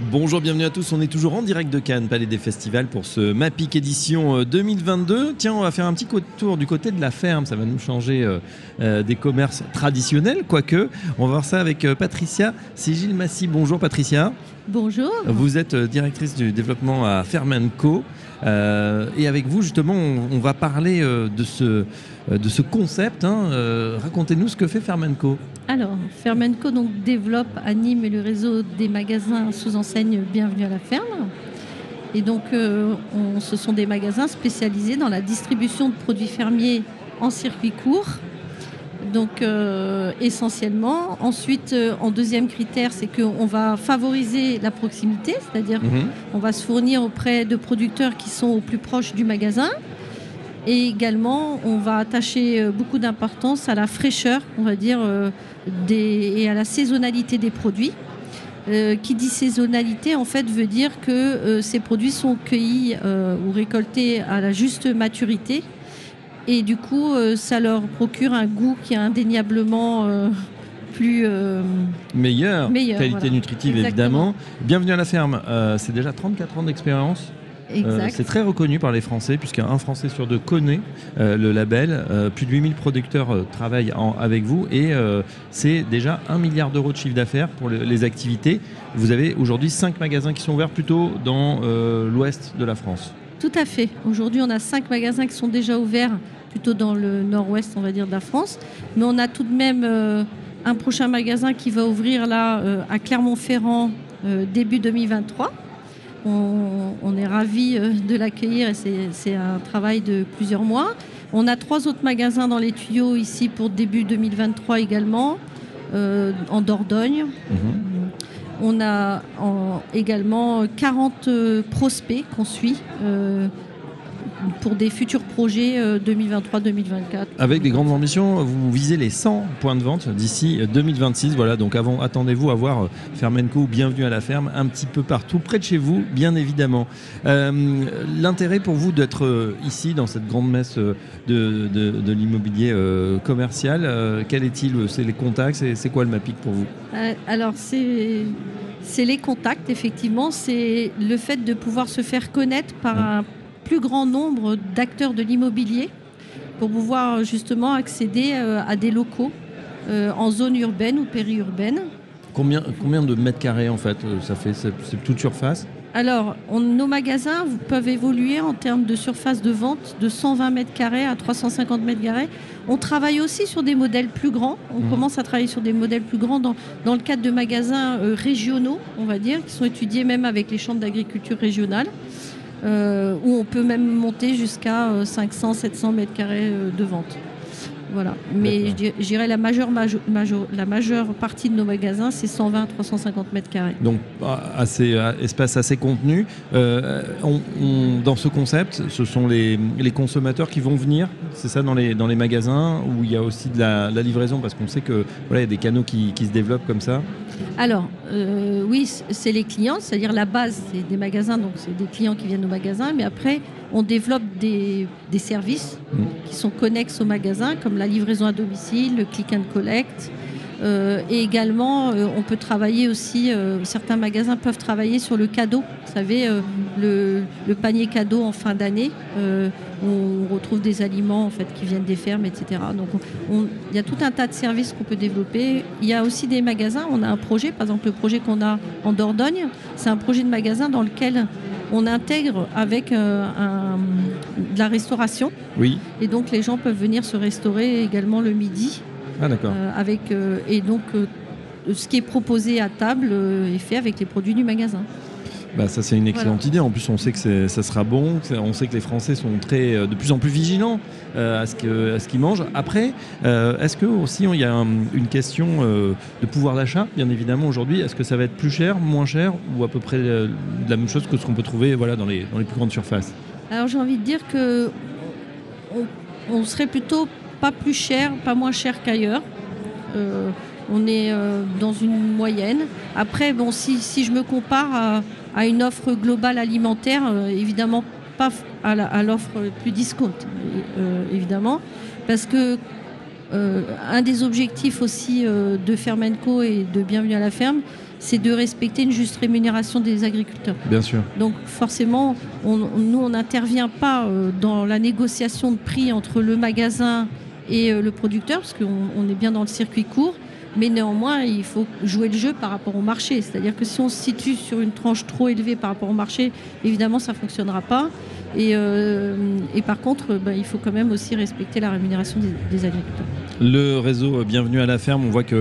Bonjour, bienvenue à tous. On est toujours en direct de Cannes, Palais des Festivals, pour ce MAPIC édition 2022. Tiens, on va faire un petit tour du côté de la ferme. Ça va nous changer euh, euh, des commerces traditionnels, quoique. On va voir ça avec euh, Patricia Sigil Massy. Bonjour, Patricia. Bonjour. Vous êtes directrice du développement à Fermenco. Et avec vous, justement, on, va parler de, ce, de ce concept. Hein. Racontez-nous ce que fait Fermenco. Alors, Fermenco donc, développe, anime le réseau des magasins sous enseigne Bienvenue à la ferme. Et donc, euh, ce sont des magasins spécialisés dans la distribution de produits fermiers en circuit court. Donc, euh, essentiellement. Ensuite, euh, en deuxième critère, c'est qu'on va favoriser la proximité, c'est-à-dire qu'on mhm. on va se fournir auprès de producteurs qui sont au plus proche du magasin. Et également, on va attacher beaucoup d'importance à la fraîcheur, on va dire, et à la saisonnalité des produits. Euh, qui dit saisonnalité en fait veut dire que euh, ces produits sont cueillis euh, ou récoltés à la juste maturité et du coup ça leur procure un goût qui est indéniablement plus meilleur, qualité nutritive évidemment. Bienvenue à la ferme, c'est déjà 34 ans d'expérience. Euh, c'est très reconnu par les Français, puisqu'un Français sur deux connaît euh, le label. Euh, plus de 8000 producteurs travaillent avec vous et c'est déjà 1 milliard d'euros de chiffre d'affaires pour les activités. Vous avez aujourd'hui 5 magasins qui sont ouverts plutôt dans l'ouest de la France. Tout à fait. Aujourd'hui, on a 5 magasins qui sont déjà ouverts plutôt dans le nord-ouest, on va dire, de la France. Mais on a tout de même un prochain magasin qui va ouvrir là à Clermont-Ferrand début 2023 on, est ravis euh, de l'accueillir et c'est un travail de plusieurs mois. On a trois autres magasins dans les tuyaux ici pour début 2023 également, euh, en Dordogne. Mhm. On a également 40 euh, prospects qu'on suit pour des futurs projets 2023-2024. Euh, Avec des grandes ambitions, vous visez les 100 points de vente d'ici 2026. Voilà, donc avant, attendez-vous à voir euh, Fermenco Bienvenue à la ferme un petit peu partout, près de chez vous, bien évidemment. Euh, l'intérêt pour vous d'être ici, dans cette grande messe de, de, l'immobilier commercial, quel est-il C'est les contacts C'est quoi le MAPIC pour vous? Alors, c'est c'est les contacts, effectivement. C'est le fait de pouvoir se faire connaître par un plus grand nombre d'acteurs de l'immobilier pour pouvoir justement accéder euh, à des locaux euh, en zone urbaine ou périurbaine. Combien, combien de mètres carrés en fait euh, ça fait C'est toute surface? Alors, nos magasins peuvent évoluer en termes de surface de vente de 120 mètres carrés à 350 mètres carrés. On travaille aussi sur des modèles plus grands. On mmh. commence à travailler sur des modèles plus grands dans, dans le cadre de magasins régionaux, on va dire, qui sont étudiés même avec les chambres d'agriculture régionales. Euh, où on peut même monter jusqu'à 500-700 euh, mètres carrés euh, de vente. Voilà. Mais je dirais la majeure, la majeure partie de nos magasins, c'est 120-350 mètres carrés. Donc, assez, espace assez contenu. Euh, dans ce concept, ce sont les, consommateurs qui vont venir, c'est ça, dans les, dans les magasins, où il y a aussi de la, livraison, parce qu'on sait que voilà, y a des canaux qui, se développent comme ça Alors, euh, oui, c'est les clients, c'est-à-dire la base, c'est des magasins, donc c'est des clients qui viennent au magasin, mais après, on développe des, services mmh. qui sont connexes au magasin, comme la livraison à domicile, le click and collect. Euh, et également, euh, on peut travailler aussi, euh, certains magasins peuvent travailler sur le cadeau. Vous savez, le, panier cadeau en fin d'année, on retrouve des aliments en fait, qui viennent des fermes, etc. Donc il y a tout un tas de services qu'on peut développer. Il y a aussi des magasins, on a un projet, par exemple le projet qu'on a en Dordogne, c'est un projet de magasin dans lequel on intègre avec un, de la restauration. Oui. Et donc les gens peuvent venir se restaurer également le midi. Ah d'accord. Euh, avec, euh, et donc euh, ce qui est proposé à table est fait avec les produits du magasin. Bah, ça c'est une excellente idée. En plus, on sait que ça sera bon. On sait que les Français sont très, de plus en plus vigilants à ce qu'ils mangent. Après, est-ce que aussi il y a une question de pouvoir d'achat, bien évidemment aujourd'hui. Est-ce que ça va être plus cher, moins cher, ou à peu près la même chose que ce qu'on peut trouver voilà dans les, dans les plus grandes surfaces? Alors j'ai envie de dire que on, serait plutôt pas plus cher, pas moins cher qu'ailleurs. Euh, on est dans une moyenne. Après, bon, si, si je me compare à, une offre globale alimentaire, évidemment pas à l'offre plus discount, évidemment, parce que un des objectifs aussi de Fermenco et de Bienvenue à la ferme, c'est de respecter une juste rémunération des agriculteurs. Bien sûr. Donc forcément, nous, on n'intervient pas euh, dans la négociation de prix entre le magasin et euh, le producteur, parce qu'on est bien dans le circuit court. Mais néanmoins, il faut jouer le jeu par rapport au marché. C'est-à-dire que si on se situe sur une tranche trop élevée par rapport au marché, évidemment, ça ne fonctionnera pas. Et, euh, par contre, ben, il faut quand même aussi respecter la rémunération des agriculteurs. Le réseau Bienvenue à la ferme, on voit qu'il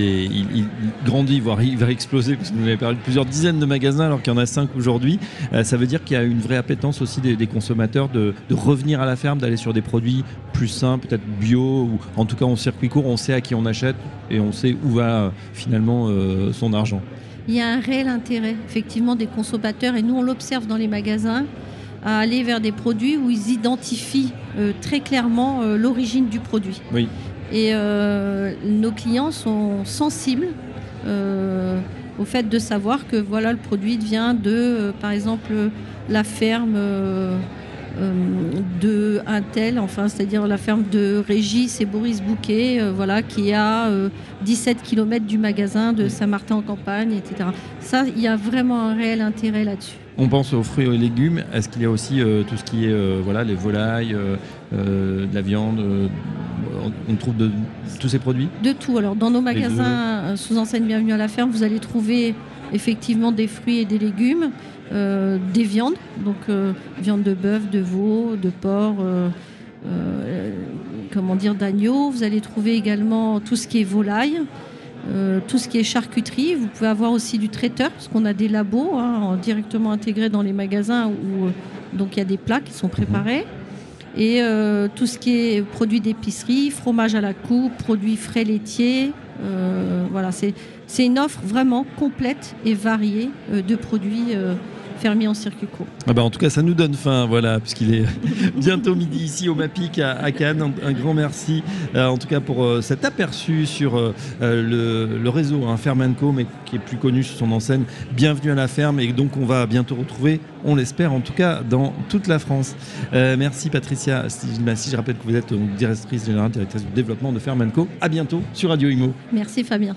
est, il, grandit, voire il va exploser, parce que vous avez parlé de plusieurs dizaines de magasins alors qu'il y en a cinq aujourd'hui. Euh, ça veut dire qu'il y a une vraie appétence aussi des, consommateurs de, revenir à la ferme, d'aller sur des produits plus sains, peut-être bio, ou en tout cas en circuit court, on sait à qui on achète et on sait où va finalement euh, son argent. Il y a un réel intérêt effectivement des consommateurs et nous on l'observe dans les magasins à aller vers des produits où ils identifient euh, très clairement euh, l'origine du produit. Oui. Et euh, nos clients sont sensibles au fait de savoir que voilà le produit vient de, par exemple, la ferme de un tel, enfin c'est-à-dire la ferme de Régis et Boris Bouquet, voilà, qui a 17 km du magasin de Saint-Martin en campagne, etc. Ça, il y a vraiment un réel intérêt là-dessus. On pense aux fruits et aux légumes. Est-ce qu'il y a aussi euh, tout ce qui est euh, voilà, les volailles, euh, de la viande On trouve de, tous ces produits? De tout. Alors, dans nos magasins sous enseigne Bienvenue à la ferme, vous allez trouver effectivement des fruits et des légumes, des viandes, donc viande de bœuf, de veau, de porc. comment dire d'agneau. Vous allez trouver également tout ce qui est volaille, euh, tout ce qui est charcuterie. Vous pouvez avoir aussi du traiteur, parce qu'on a des labos hein, directement intégrés dans les magasins où euh, donc il y a des plats qui sont préparés. Et euh, tout ce qui est produits d'épicerie, fromage à la coupe, produits frais laitiers. voilà, c'est une offre vraiment complète et variée de produits fermier en circuit court. Ah bah en tout cas, ça nous donne faim, voilà, puisqu'il est bientôt midi ici au MAPIC à, Cannes. Un, grand merci, euh, en tout cas, pour euh, cet aperçu sur euh, le, réseau hein, Fermenco, mais qui est plus connu sous son enseigne. Bienvenue à la ferme, et donc on va bientôt retrouver, on l'espère, en tout cas, dans toute la France. merci Patricia si Je rappelle que vous êtes directrice générale, directrice du développement de Fermenco. À bientôt sur Radio Imo. Merci Fabien.